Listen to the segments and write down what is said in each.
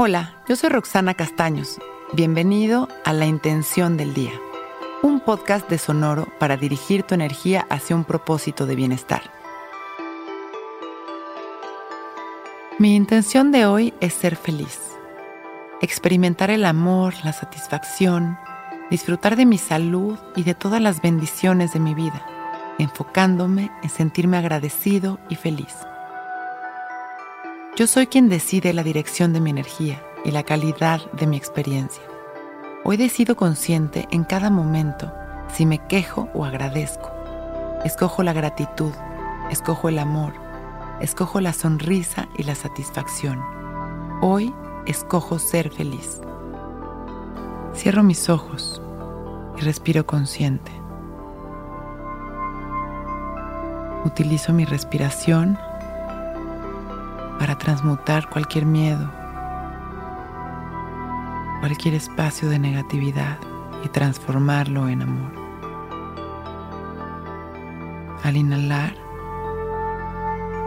Hola, yo soy Roxana Castaños. Bienvenido a La Intención del Día, un podcast de Sonoro para dirigir tu energía hacia un propósito de bienestar. Mi intención de hoy es ser feliz, experimentar el amor, la satisfacción, disfrutar de mi salud y de todas las bendiciones de mi vida, enfocándome en sentirme agradecido y feliz. Yo soy quien decide la dirección de mi energía y la calidad de mi experiencia. Hoy decido consciente en cada momento si me quejo o agradezco. Escojo la gratitud, escojo el amor, escojo la sonrisa y la satisfacción. Hoy escojo ser feliz. Cierro mis ojos y respiro consciente. Utilizo mi respiración para transmutar cualquier miedo, cualquier espacio de negatividad y transformarlo en amor. Al inhalar,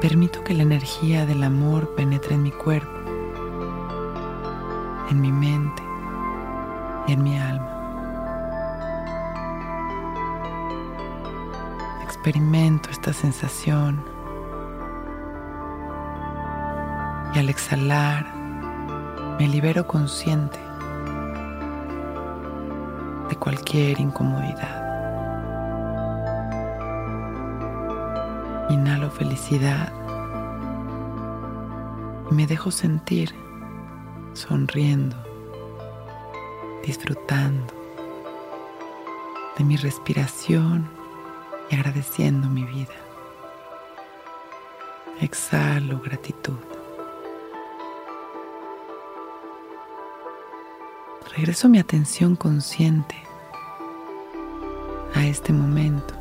permito que la energía del amor penetre en mi cuerpo, en mi mente y en mi alma. Experimento esta sensación y al exhalar me libero consciente de cualquier incomodidad. Inhalo felicidad y me dejo sentir sonriendo, disfrutando de mi respiración y agradeciendo mi vida. Exhalo gratitud. Regreso mi atención consciente a este momento,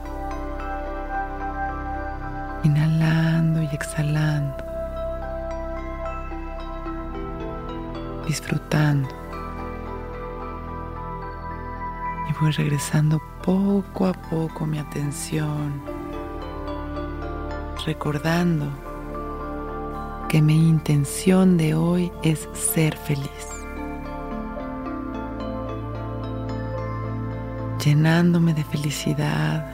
inhalando y exhalando, disfrutando. Y voy regresando poco a poco mi atención, recordando que mi intención de hoy es ser feliz. Llenándome de felicidad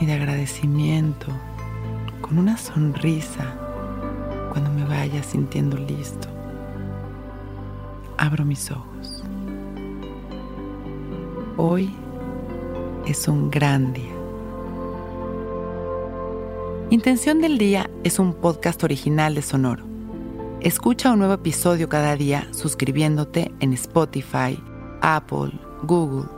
y de agradecimiento, con una sonrisa cuando me vaya sintiendo listo. Abro mis ojos. Hoy es un gran día. Intención del Día es un podcast original de Sonoro. Escucha un nuevo episodio cada día suscribiéndote en Spotify, Apple, Google